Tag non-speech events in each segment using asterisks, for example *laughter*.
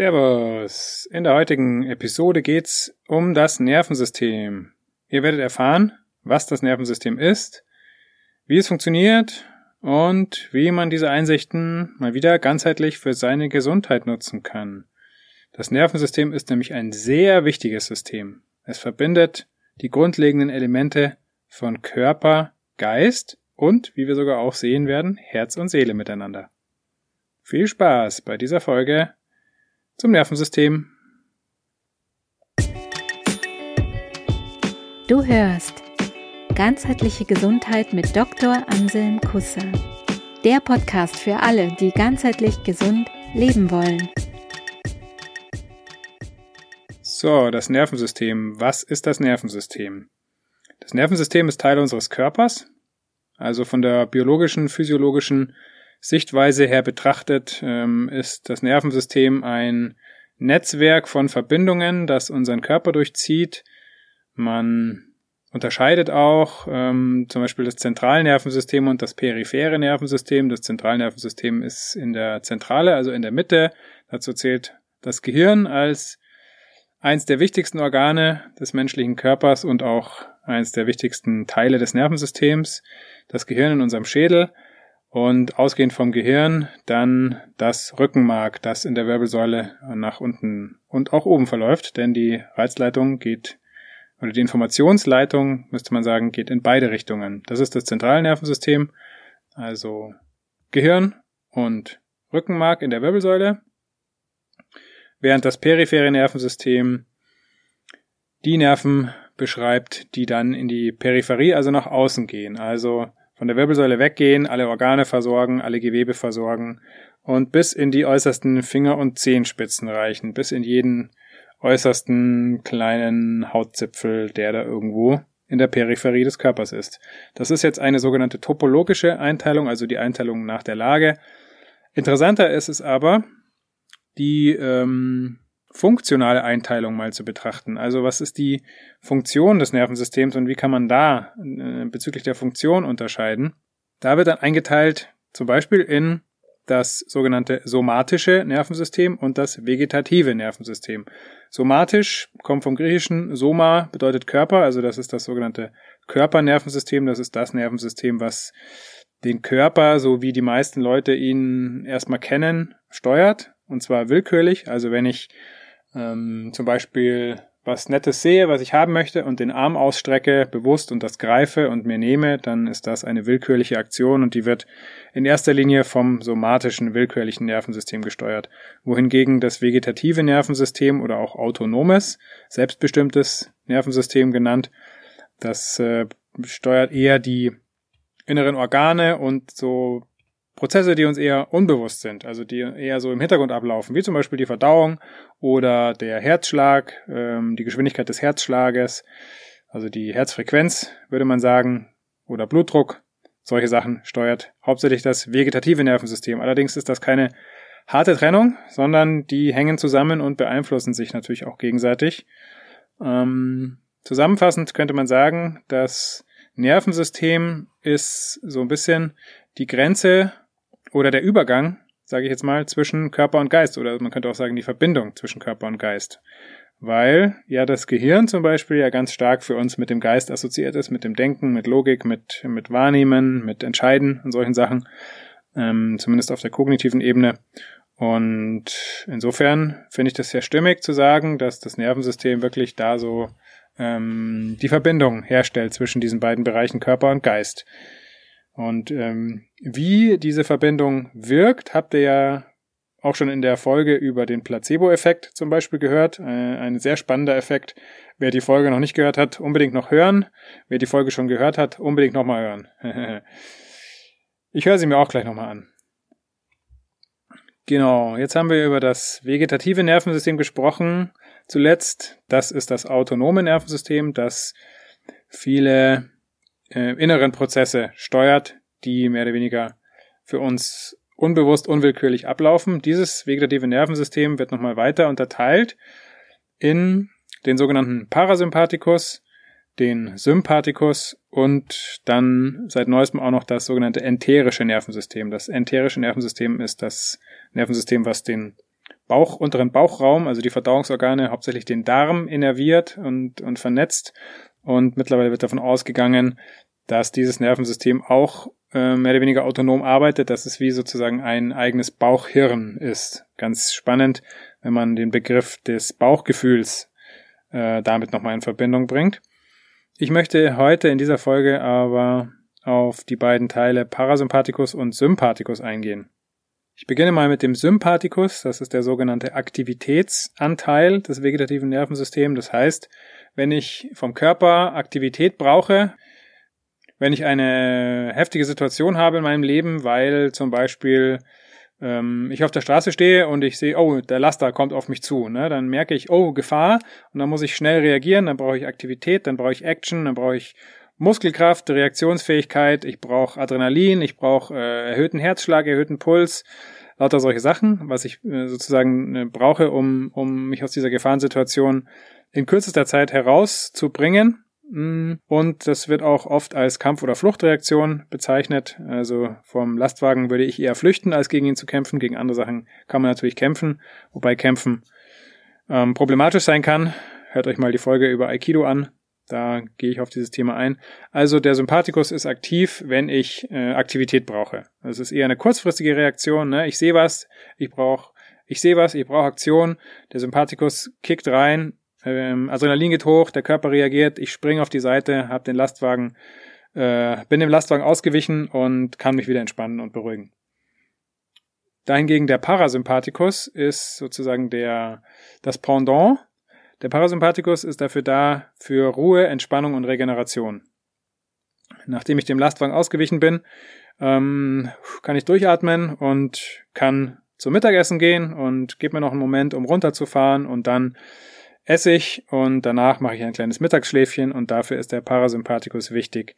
Servus. In der heutigen Episode geht's um das Nervensystem. Ihr werdet erfahren, was das Nervensystem ist, wie es funktioniert und wie man diese Einsichten mal wieder ganzheitlich für seine Gesundheit nutzen kann. Das Nervensystem ist nämlich ein sehr wichtiges System. Es verbindet die grundlegenden Elemente von Körper, Geist und, wie wir sogar auch sehen werden, Herz und Seele miteinander. Viel Spaß bei dieser Folge zum Nervensystem. Du hörst Ganzheitliche Gesundheit mit Dr. Anselm Kusser. Der Podcast für alle, die ganzheitlich gesund leben wollen. So, das Nervensystem. Was ist das Nervensystem? Das Nervensystem ist Teil unseres Körpers. Also von der biologischen, physiologischen Sichtweise her betrachtet ähm, ist das Nervensystem ein Netzwerk von Verbindungen, das unseren Körper durchzieht. Man unterscheidet auch ähm, zum Beispiel das Zentralnervensystem und das periphere Nervensystem. Das Zentralnervensystem ist in der Zentrale, also in der Mitte. Dazu zählt das Gehirn als eins der wichtigsten Organe des menschlichen Körpers und auch eins der wichtigsten Teile des Nervensystems. Das Gehirn in unserem Schädel und ausgehend vom Gehirn dann das Rückenmark, das in der Wirbelsäule nach unten und auch oben verläuft, denn die Reizleitung geht oder die Informationsleitung, müsste man sagen, geht in beide Richtungen. Das ist das Zentralnervensystem, also Gehirn und Rückenmark in der Wirbelsäule, während das periphere Nervensystem die Nerven beschreibt, die dann in die Peripherie, also nach außen gehen, also von der Wirbelsäule weggehen, alle Organe versorgen, alle Gewebe versorgen und bis in die äußersten Finger- und Zehenspitzen reichen, bis in jeden äußersten kleinen Hautzipfel, der da irgendwo in der Peripherie des Körpers ist. Das ist jetzt eine sogenannte topologische Einteilung, also die Einteilung nach der Lage. Interessanter ist es aber, die ähm, funktionale Einteilung mal zu betrachten. Also was ist die Funktion des Nervensystems und wie kann man da äh, bezüglich der Funktion unterscheiden? Da wird dann eingeteilt zum Beispiel in das sogenannte somatische Nervensystem und das vegetative Nervensystem. Somatisch kommt vom griechischen Soma, bedeutet Körper, also das ist das sogenannte Körpernervensystem, das ist das Nervensystem, was den Körper, so wie die meisten Leute ihn erstmal kennen, steuert, und zwar willkürlich. Also wenn ich ähm, zum Beispiel was Nettes sehe, was ich haben möchte und den Arm ausstrecke, bewusst und das greife und mir nehme, dann ist das eine willkürliche Aktion und die wird in erster Linie vom somatischen willkürlichen Nervensystem gesteuert, wohingegen das vegetative Nervensystem oder auch autonomes, selbstbestimmtes Nervensystem genannt, das äh, steuert eher die inneren Organe und so Prozesse, die uns eher unbewusst sind, also die eher so im Hintergrund ablaufen, wie zum Beispiel die Verdauung oder der Herzschlag, ähm, die Geschwindigkeit des Herzschlages, also die Herzfrequenz, würde man sagen, oder Blutdruck. Solche Sachen steuert hauptsächlich das vegetative Nervensystem. Allerdings ist das keine harte Trennung, sondern die hängen zusammen und beeinflussen sich natürlich auch gegenseitig. Ähm, zusammenfassend könnte man sagen, das Nervensystem ist so ein bisschen die Grenze oder der Übergang, sage ich jetzt mal, zwischen Körper und Geist oder man könnte auch sagen die Verbindung zwischen Körper und Geist. Weil ja das Gehirn zum Beispiel ja ganz stark für uns mit dem Geist assoziiert ist, mit dem Denken, mit Logik, mit, mit Wahrnehmen, mit Entscheiden und solchen Sachen, ähm, zumindest auf der kognitiven Ebene. Und insofern finde ich das sehr stimmig zu sagen, dass das Nervensystem wirklich da so ähm, die Verbindung herstellt zwischen diesen beiden Bereichen Körper und Geist. Und ähm, wie diese Verbindung wirkt, habt ihr ja auch schon in der Folge über den Placebo-Effekt zum Beispiel gehört. Äh, ein sehr spannender Effekt. Wer die Folge noch nicht gehört hat, unbedingt noch hören. Wer die Folge schon gehört hat, unbedingt nochmal hören. *laughs* ich höre sie mir auch gleich nochmal an. Genau, jetzt haben wir über das vegetative Nervensystem gesprochen. Zuletzt, das ist das autonome Nervensystem, das viele äh, inneren Prozesse steuert, die mehr oder weniger für uns unbewusst, unwillkürlich ablaufen. Dieses vegetative Nervensystem wird nochmal weiter unterteilt in den sogenannten Parasympathikus, den Sympathikus und dann seit neuestem auch noch das sogenannte enterische Nervensystem. Das enterische Nervensystem ist das Nervensystem, was den Bauch, unteren Bauchraum, also die Verdauungsorgane, hauptsächlich den Darm innerviert und, und vernetzt. Und mittlerweile wird davon ausgegangen, dass dieses Nervensystem auch äh, mehr oder weniger autonom arbeitet, dass es wie sozusagen ein eigenes Bauchhirn ist. Ganz spannend, wenn man den Begriff des Bauchgefühls äh, damit nochmal in Verbindung bringt. Ich möchte heute in dieser Folge aber auf die beiden Teile Parasympathikus und Sympathikus eingehen. Ich beginne mal mit dem Sympathikus, das ist der sogenannte Aktivitätsanteil des vegetativen Nervensystems. Das heißt, wenn ich vom Körper Aktivität brauche, wenn ich eine heftige Situation habe in meinem Leben, weil zum Beispiel ähm, ich auf der Straße stehe und ich sehe, oh, der Laster kommt auf mich zu, ne? dann merke ich, oh, Gefahr und dann muss ich schnell reagieren, dann brauche ich Aktivität, dann brauche ich Action, dann brauche ich Muskelkraft, Reaktionsfähigkeit, ich brauche Adrenalin, ich brauche äh, erhöhten Herzschlag, erhöhten Puls, lauter solche Sachen, was ich äh, sozusagen äh, brauche, um, um mich aus dieser Gefahrensituation in kürzester Zeit herauszubringen. Mm, und das wird auch oft als Kampf- oder Fluchtreaktion bezeichnet. Also vom Lastwagen würde ich eher flüchten, als gegen ihn zu kämpfen. Gegen andere Sachen kann man natürlich kämpfen, wobei Kämpfen ähm, problematisch sein kann. Hört euch mal die Folge über Aikido an. Da gehe ich auf dieses Thema ein. Also der Sympathikus ist aktiv, wenn ich äh, Aktivität brauche. Das ist eher eine kurzfristige Reaktion. Ne? Ich sehe was, ich brauche, ich sehe was, ich brauche Aktion. Der Sympathikus kickt rein, ähm, Adrenalin geht hoch, der Körper reagiert, ich springe auf die Seite, habe den Lastwagen, äh, bin dem Lastwagen ausgewichen und kann mich wieder entspannen und beruhigen. Dahingegen der Parasympathikus ist sozusagen der das Pendant der Parasympathikus ist dafür da für Ruhe, Entspannung und Regeneration. Nachdem ich dem Lastwagen ausgewichen bin, ähm, kann ich durchatmen und kann zum Mittagessen gehen und gebe mir noch einen Moment, um runterzufahren und dann esse ich und danach mache ich ein kleines Mittagsschläfchen und dafür ist der Parasympathikus wichtig.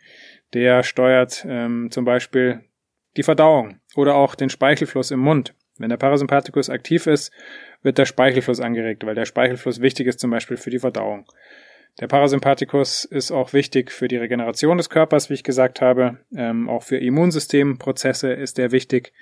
Der steuert ähm, zum Beispiel die Verdauung oder auch den Speichelfluss im Mund. Wenn der Parasympathikus aktiv ist, wird der Speichelfluss angeregt, weil der Speichelfluss wichtig ist zum Beispiel für die Verdauung. Der Parasympathikus ist auch wichtig für die Regeneration des Körpers, wie ich gesagt habe. Ähm, auch für Immunsystemprozesse ist der wichtig.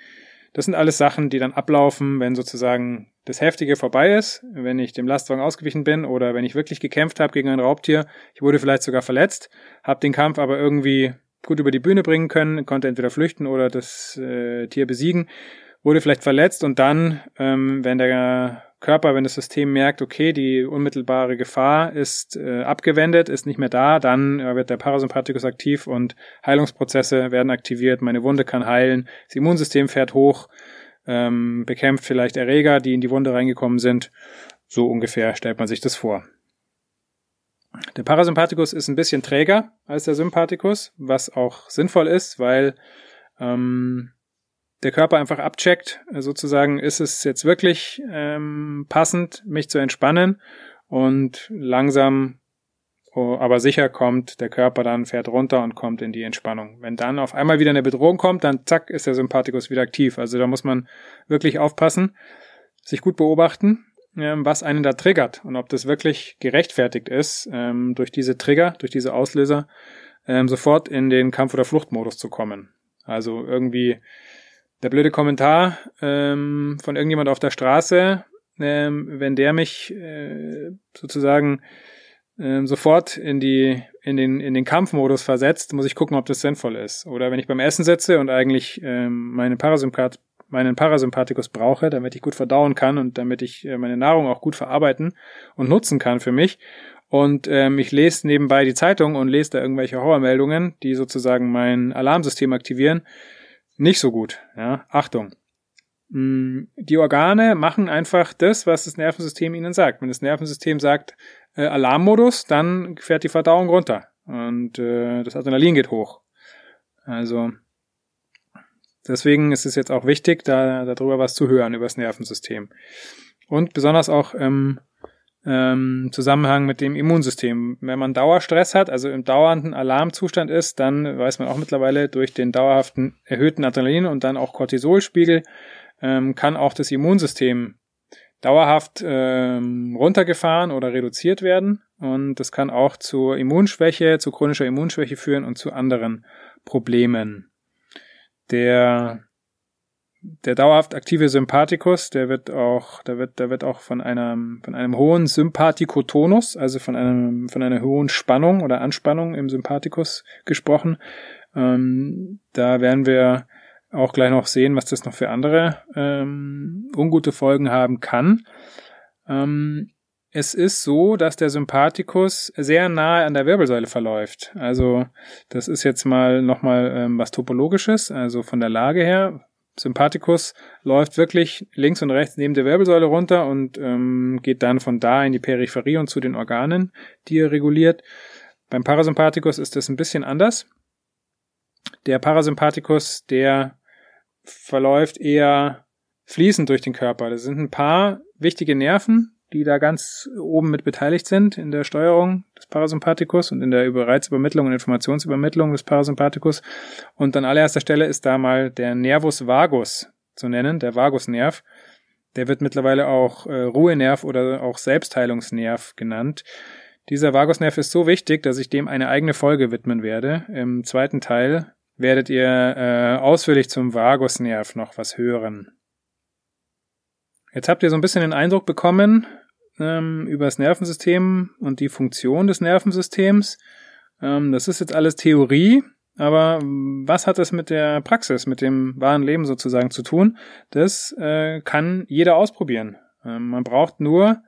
Das sind alles Sachen, die dann ablaufen, wenn sozusagen das Heftige vorbei ist, wenn ich dem Lastwagen ausgewichen bin oder wenn ich wirklich gekämpft habe gegen ein Raubtier. Ich wurde vielleicht sogar verletzt, habe den Kampf aber irgendwie gut über die Bühne bringen können, konnte entweder flüchten oder das äh, Tier besiegen. Wurde vielleicht verletzt und dann, ähm, wenn der Körper, wenn das System merkt, okay, die unmittelbare Gefahr ist äh, abgewendet, ist nicht mehr da, dann äh, wird der Parasympathikus aktiv und Heilungsprozesse werden aktiviert, meine Wunde kann heilen, das Immunsystem fährt hoch, ähm, bekämpft vielleicht Erreger, die in die Wunde reingekommen sind. So ungefähr stellt man sich das vor. Der Parasympathikus ist ein bisschen träger als der Sympathikus, was auch sinnvoll ist, weil ähm, der Körper einfach abcheckt, sozusagen, ist es jetzt wirklich ähm, passend, mich zu entspannen und langsam, aber sicher kommt der Körper dann, fährt runter und kommt in die Entspannung. Wenn dann auf einmal wieder eine Bedrohung kommt, dann zack, ist der Sympathikus wieder aktiv. Also da muss man wirklich aufpassen, sich gut beobachten, ähm, was einen da triggert und ob das wirklich gerechtfertigt ist, ähm, durch diese Trigger, durch diese Auslöser, ähm, sofort in den Kampf- oder Fluchtmodus zu kommen. Also irgendwie der blöde Kommentar von irgendjemand auf der Straße, wenn der mich äh, sozusagen ähm, sofort in die in den in den Kampfmodus versetzt, muss ich gucken, ob das sinnvoll ist. Oder wenn ich beim Essen sitze und eigentlich ähm, meine Parasympath meinen Parasympathikus brauche, damit ich gut verdauen kann und damit ich äh, meine Nahrung auch gut verarbeiten und nutzen kann für mich. Und ähm, ich lese nebenbei die Zeitung und lese da irgendwelche Horrormeldungen, die sozusagen mein Alarmsystem aktivieren nicht so gut. Ja, Achtung. Mm, die Organe machen einfach das, was das Nervensystem ihnen sagt. Wenn das Nervensystem sagt äh, Alarmmodus, dann fährt die Verdauung runter und äh, das Adrenalin geht hoch. Also deswegen ist es jetzt auch wichtig, da darüber was zu hören über das Nervensystem und besonders auch ähm, ähm, Zusammenhang mit dem Immunsystem. Wenn man Dauerstress hat, also im dauernden Alarmzustand ist, dann weiß man auch mittlerweile durch den dauerhaften erhöhten Adrenalin und dann auch Cortisolspiegel ähm, kann auch das Immunsystem dauerhaft ähm, runtergefahren oder reduziert werden und das kann auch zur Immunschwäche, zu chronischer Immunschwäche führen und zu anderen Problemen. Der der dauerhaft aktive Sympathikus, der wird auch, da wird, da wird auch von einem, von einem hohen Sympathikotonus, also von einem, von einer hohen Spannung oder Anspannung im Sympathikus gesprochen. Ähm, da werden wir auch gleich noch sehen, was das noch für andere ähm, ungute Folgen haben kann. Ähm, es ist so, dass der Sympathikus sehr nahe an der Wirbelsäule verläuft. Also das ist jetzt mal nochmal ähm, was Topologisches, also von der Lage her. Sympathikus läuft wirklich links und rechts neben der Wirbelsäule runter und ähm, geht dann von da in die Peripherie und zu den Organen, die er reguliert. Beim Parasympathikus ist das ein bisschen anders. Der Parasympathikus, der verläuft eher fließend durch den Körper. Das sind ein paar wichtige Nerven, die da ganz oben mit beteiligt sind in der Steuerung des Parasympathikus und in der Reizübermittlung und Informationsübermittlung des Parasympathikus. Und an allererster Stelle ist da mal der Nervus vagus zu nennen, der Vagusnerv. Der wird mittlerweile auch äh, Ruhenerv oder auch Selbstheilungsnerv genannt. Dieser Vagusnerv ist so wichtig, dass ich dem eine eigene Folge widmen werde. Im zweiten Teil werdet ihr äh, ausführlich zum Vagusnerv noch was hören. Jetzt habt ihr so ein bisschen den Eindruck bekommen ähm, über das Nervensystem und die Funktion des Nervensystems. Ähm, das ist jetzt alles Theorie, aber was hat das mit der Praxis, mit dem wahren Leben sozusagen zu tun? Das äh, kann jeder ausprobieren. Ähm, man braucht nur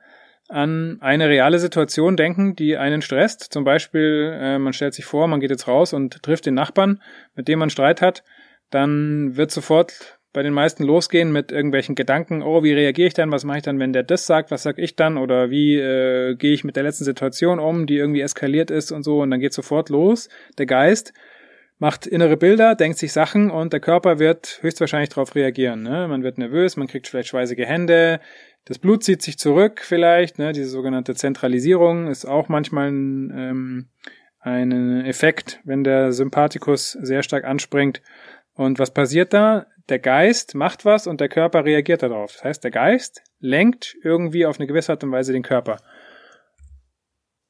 an eine reale Situation denken, die einen stresst. Zum Beispiel, äh, man stellt sich vor, man geht jetzt raus und trifft den Nachbarn, mit dem man Streit hat, dann wird sofort bei den meisten losgehen mit irgendwelchen Gedanken, oh, wie reagiere ich dann, was mache ich dann, wenn der das sagt, was sag ich dann oder wie äh, gehe ich mit der letzten Situation um, die irgendwie eskaliert ist und so und dann geht sofort los. Der Geist macht innere Bilder, denkt sich Sachen und der Körper wird höchstwahrscheinlich darauf reagieren. Ne? Man wird nervös, man kriegt vielleicht schweißige Hände, das Blut zieht sich zurück vielleicht, ne? diese sogenannte Zentralisierung ist auch manchmal ein, ähm, ein Effekt, wenn der Sympathikus sehr stark anspringt. Und was passiert da? der Geist macht was und der Körper reagiert darauf. Das heißt, der Geist lenkt irgendwie auf eine gewisse Art und Weise den Körper.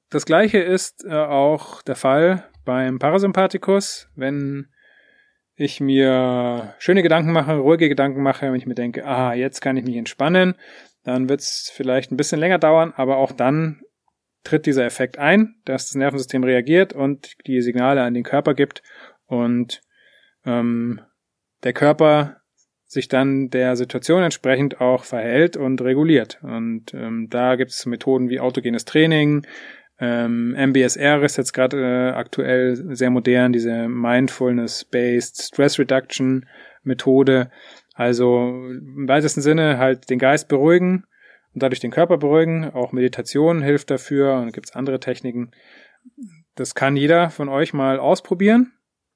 Das gleiche ist äh, auch der Fall beim Parasympathikus, wenn ich mir schöne Gedanken mache, ruhige Gedanken mache, wenn ich mir denke, ah, jetzt kann ich mich entspannen, dann wird es vielleicht ein bisschen länger dauern, aber auch dann tritt dieser Effekt ein, dass das Nervensystem reagiert und die Signale an den Körper gibt und ähm, der Körper sich dann der Situation entsprechend auch verhält und reguliert. Und ähm, da gibt es Methoden wie autogenes Training, ähm, MBSR ist jetzt gerade äh, aktuell sehr modern, diese Mindfulness-Based Stress Reduction Methode. Also im weitesten Sinne halt den Geist beruhigen und dadurch den Körper beruhigen. Auch Meditation hilft dafür und gibt es andere Techniken. Das kann jeder von euch mal ausprobieren.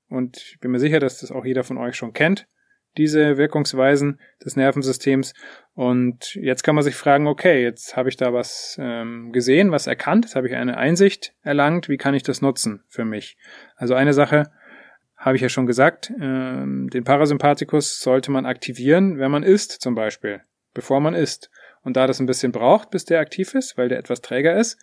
Und ich bin mir sicher, dass das auch jeder von euch schon kennt, diese Wirkungsweisen des Nervensystems. Und jetzt kann man sich fragen, okay, jetzt habe ich da was ähm, gesehen, was erkannt, jetzt habe ich eine Einsicht erlangt, wie kann ich das nutzen für mich? Also eine Sache habe ich ja schon gesagt, ähm, den Parasympathikus sollte man aktivieren, wenn man isst zum Beispiel, bevor man isst. Und da das ein bisschen braucht, bis der aktiv ist, weil der etwas träger ist,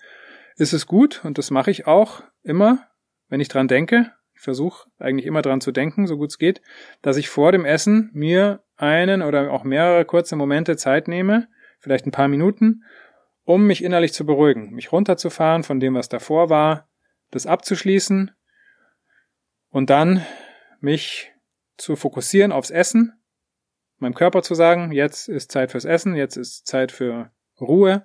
ist es gut, und das mache ich auch immer, wenn ich dran denke, ich versuche eigentlich immer dran zu denken, so gut es geht, dass ich vor dem Essen mir einen oder auch mehrere kurze Momente Zeit nehme, vielleicht ein paar Minuten, um mich innerlich zu beruhigen, mich runterzufahren von dem, was davor war, das abzuschließen und dann mich zu fokussieren aufs Essen, meinem Körper zu sagen, jetzt ist Zeit fürs Essen, jetzt ist Zeit für Ruhe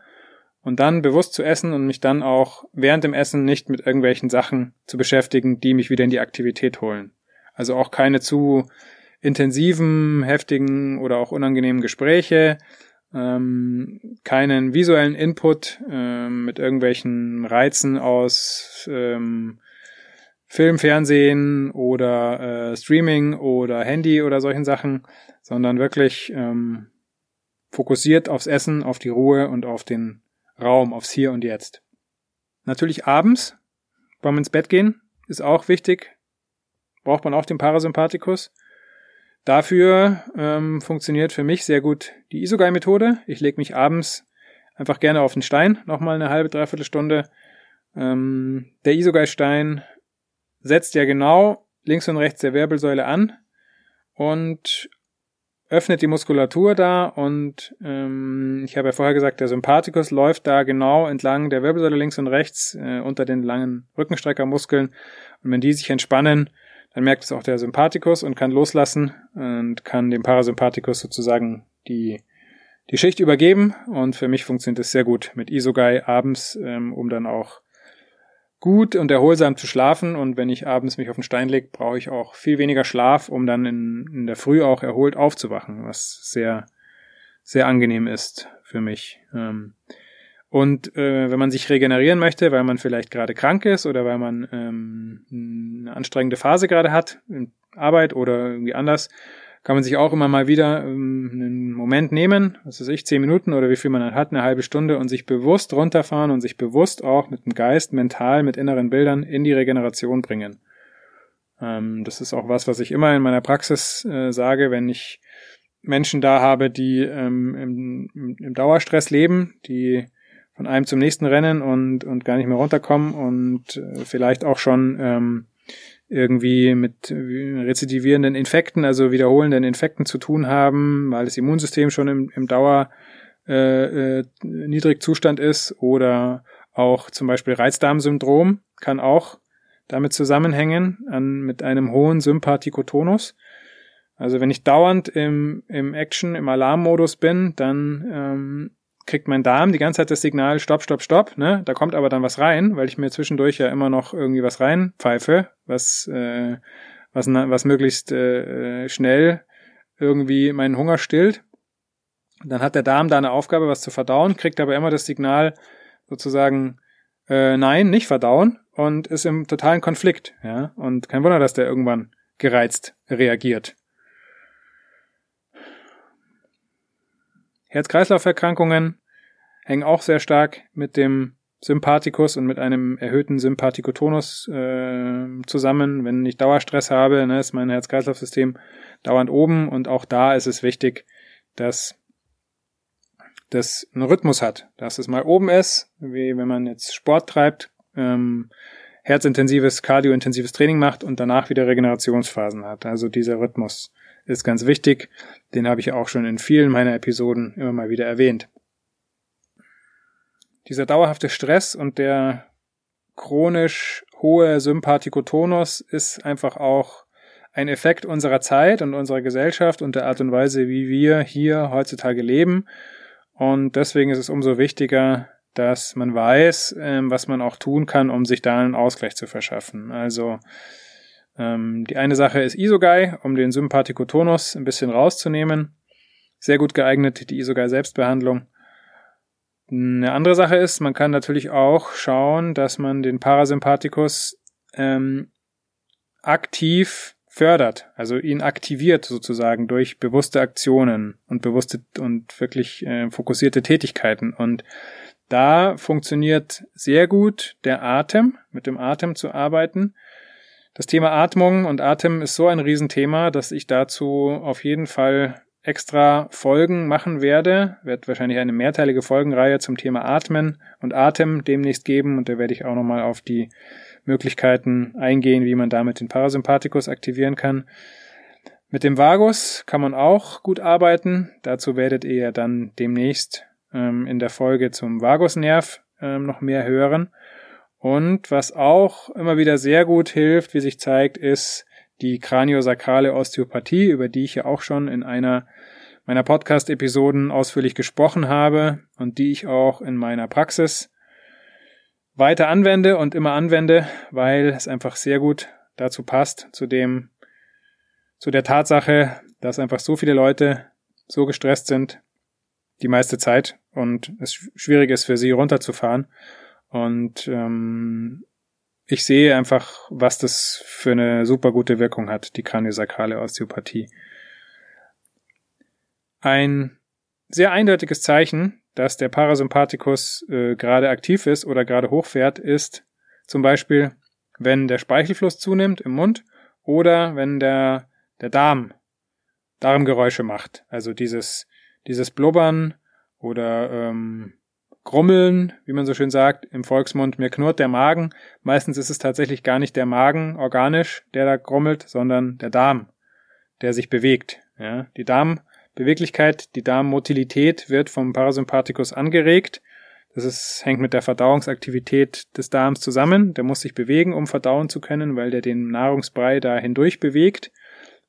und dann bewusst zu essen und mich dann auch während dem Essen nicht mit irgendwelchen Sachen zu beschäftigen, die mich wieder in die Aktivität holen. Also auch keine zu intensiven, heftigen oder auch unangenehmen Gespräche, ähm, keinen visuellen Input ähm, mit irgendwelchen Reizen aus ähm, Film, Fernsehen oder äh, Streaming oder Handy oder solchen Sachen, sondern wirklich ähm, fokussiert aufs Essen, auf die Ruhe und auf den Raum, aufs Hier und Jetzt. Natürlich abends beim ins Bett gehen ist auch wichtig. Braucht man auch den Parasympathikus. Dafür ähm, funktioniert für mich sehr gut die Isogai-Methode. Ich lege mich abends einfach gerne auf den Stein, nochmal eine halbe, dreiviertel Stunde. Ähm, der Isogai-Stein setzt ja genau links und rechts der Wirbelsäule an und öffnet die Muskulatur da und ähm, ich habe ja vorher gesagt, der Sympathikus läuft da genau entlang der Wirbelsäule links und rechts äh, unter den langen Rückenstreckermuskeln. Und wenn die sich entspannen, dann merkt es auch der Sympathikus und kann loslassen und kann dem Parasympathikus sozusagen die die Schicht übergeben. Und für mich funktioniert es sehr gut mit Isogai abends, ähm, um dann auch gut und erholsam zu schlafen. Und wenn ich abends mich auf den Stein lege, brauche ich auch viel weniger Schlaf, um dann in, in der Früh auch erholt aufzuwachen, was sehr, sehr angenehm ist für mich. Ähm, und äh, wenn man sich regenerieren möchte, weil man vielleicht gerade krank ist oder weil man ähm, eine anstrengende Phase gerade hat, in Arbeit oder irgendwie anders, kann man sich auch immer mal wieder ähm, einen Moment nehmen, was weiß ich, zehn Minuten oder wie viel man dann hat, eine halbe Stunde und sich bewusst runterfahren und sich bewusst auch mit dem Geist, mental, mit inneren Bildern in die Regeneration bringen. Ähm, das ist auch was, was ich immer in meiner Praxis äh, sage, wenn ich Menschen da habe, die ähm, im, Dauerstress leben, die von einem zum nächsten rennen und, und gar nicht mehr runterkommen und äh, vielleicht auch schon irgendwie mit rezidivierenden Infekten, also wiederholenden Infekten zu tun haben, weil das Immunsystem schon im, im Dauer äh, äh, Niedrigzustand ist oder auch zum Beispiel Reizdarmsyndrom kann auch damit zusammenhängen an, mit einem hohen Sympathikotonus. Also wenn ich dauernd im, im Action, im Alarmmodus bin, dann ähm, kriegt mein Darm die ganze Zeit das Signal, stopp, stopp, stopp, ne? Da kommt aber dann was rein, weil ich mir zwischendurch ja immer noch irgendwie was reinpfeife, was, äh, was, was möglichst äh, schnell irgendwie meinen Hunger stillt. Dann hat der Darm da eine Aufgabe, was zu verdauen, kriegt aber immer das Signal sozusagen, äh, nein, nicht verdauen und ist im totalen Konflikt, ja. Und kein Wunder, dass der irgendwann gereizt reagiert. Herz-Kreislauf-Erkrankungen hängen auch sehr stark mit dem Sympathikus und mit einem erhöhten Sympathikotonus äh, zusammen. Wenn ich Dauerstress habe, ne, ist mein Herz-Kreislauf-System dauernd oben und auch da ist es wichtig, dass das einen Rhythmus hat, dass es mal oben ist, wie wenn man jetzt Sport treibt, ähm, herzintensives, kardiointensives Training macht und danach wieder Regenerationsphasen hat. Also dieser Rhythmus ist ganz wichtig. Den habe ich auch schon in vielen meiner Episoden immer mal wieder erwähnt. Dieser dauerhafte Stress und der chronisch hohe Sympathikotonus ist einfach auch ein Effekt unserer Zeit und unserer Gesellschaft und der Art und Weise, wie wir hier heutzutage leben. Und deswegen ist es umso wichtiger, dass man weiß, ähm, was man auch tun kann, um sich da einen Ausgleich zu verschaffen. Also ähm, die eine Sache ist Isogai, um den Sympathikotonus ein bisschen rauszunehmen. Sehr gut geeignet, die Isogai-Selbstbehandlung. Eine andere Sache ist, man kann natürlich auch schauen, dass man den Parasympathikus ähm, aktiv fördert, also ihn aktiviert sozusagen durch bewusste Aktionen und bewusste und wirklich äh, fokussierte Tätigkeiten. Und da funktioniert sehr gut der Atem, mit dem Atem zu arbeiten. Das Thema Atmung und Atem ist so ein Riesenthema, dass ich dazu auf jeden Fall extra Folgen machen werde. Wird wahrscheinlich eine mehrteilige Folgenreihe zum Thema Atmen und Atem demnächst geben und da werde ich auch nochmal auf die Möglichkeiten eingehen, wie man damit den Parasympathikus aktivieren kann. Mit dem Vagus kann man auch gut arbeiten. Dazu werdet ihr dann demnächst ähm, in der Folge zum Vagusnerv ähm, noch mehr hören. Und was auch immer wieder sehr gut hilft, wie sich zeigt, ist die kraniosakrale Osteopathie, über die ich ja auch schon in einer meiner Podcast-Episoden ausführlich gesprochen habe und die ich auch in meiner Praxis weiter anwende und immer anwende, weil es einfach sehr gut dazu passt, zu dem, zu der Tatsache, dass einfach so viele Leute so gestresst sind, die meiste Zeit und es schwierig ist für sie runterzufahren und ähm, ich sehe einfach, was das für eine super gute Wirkung hat, die kraniosakrale Osteopathie. Ein sehr eindeutiges Zeichen, dass der Parasympathikus äh, gerade aktiv ist oder gerade hochfährt, ist zum Beispiel, wenn der Speichelfluss zunimmt im Mund oder wenn der, der Darm Darmgeräusche macht. Also dieses, dieses Blubbern oder ähm, Grummeln, wie man so schön sagt, im Volksmund, mir knurrt der Magen. Meistens ist es tatsächlich gar nicht der Magen organisch, der da grummelt, sondern der Darm, der sich bewegt. Ja, die Darm, Beweglichkeit, die Darmmotilität wird vom Parasympathikus angeregt. Das ist, hängt mit der Verdauungsaktivität des Darms zusammen. Der muss sich bewegen, um verdauen zu können, weil der den Nahrungsbrei da hindurch bewegt.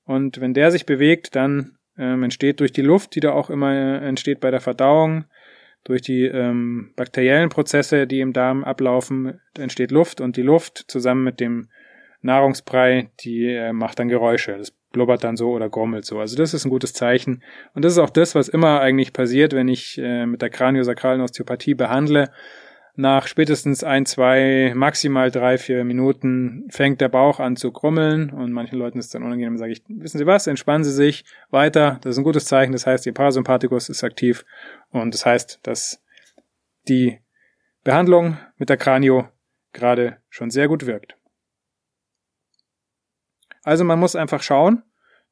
Und wenn der sich bewegt, dann ähm, entsteht durch die Luft, die da auch immer entsteht bei der Verdauung, durch die ähm, bakteriellen Prozesse, die im Darm ablaufen, entsteht Luft und die Luft zusammen mit dem Nahrungsbrei, die äh, macht dann Geräusche. Das blubbert dann so oder grummelt so. Also das ist ein gutes Zeichen. Und das ist auch das, was immer eigentlich passiert, wenn ich äh, mit der kraniosakralen Osteopathie behandle. Nach spätestens ein, zwei, maximal drei, vier Minuten fängt der Bauch an zu grummeln und manchen Leuten ist dann unangenehm, sage ich, wissen Sie was, entspannen Sie sich weiter. Das ist ein gutes Zeichen. Das heißt, Ihr Parasympathikus ist aktiv und das heißt, dass die Behandlung mit der Kranio gerade schon sehr gut wirkt. Also man muss einfach schauen,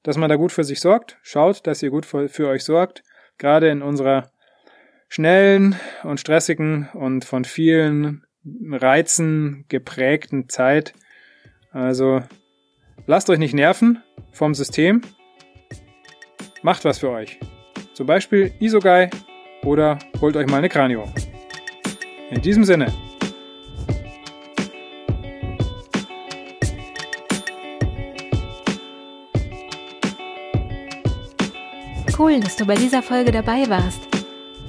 dass man da gut für sich sorgt. Schaut, dass ihr gut für euch sorgt. Gerade in unserer schnellen und stressigen und von vielen Reizen geprägten Zeit. Also lasst euch nicht nerven vom System. Macht was für euch. Zum Beispiel Isogai oder holt euch mal eine Kranio. In diesem Sinne. Cool, dass du bei dieser Folge dabei warst.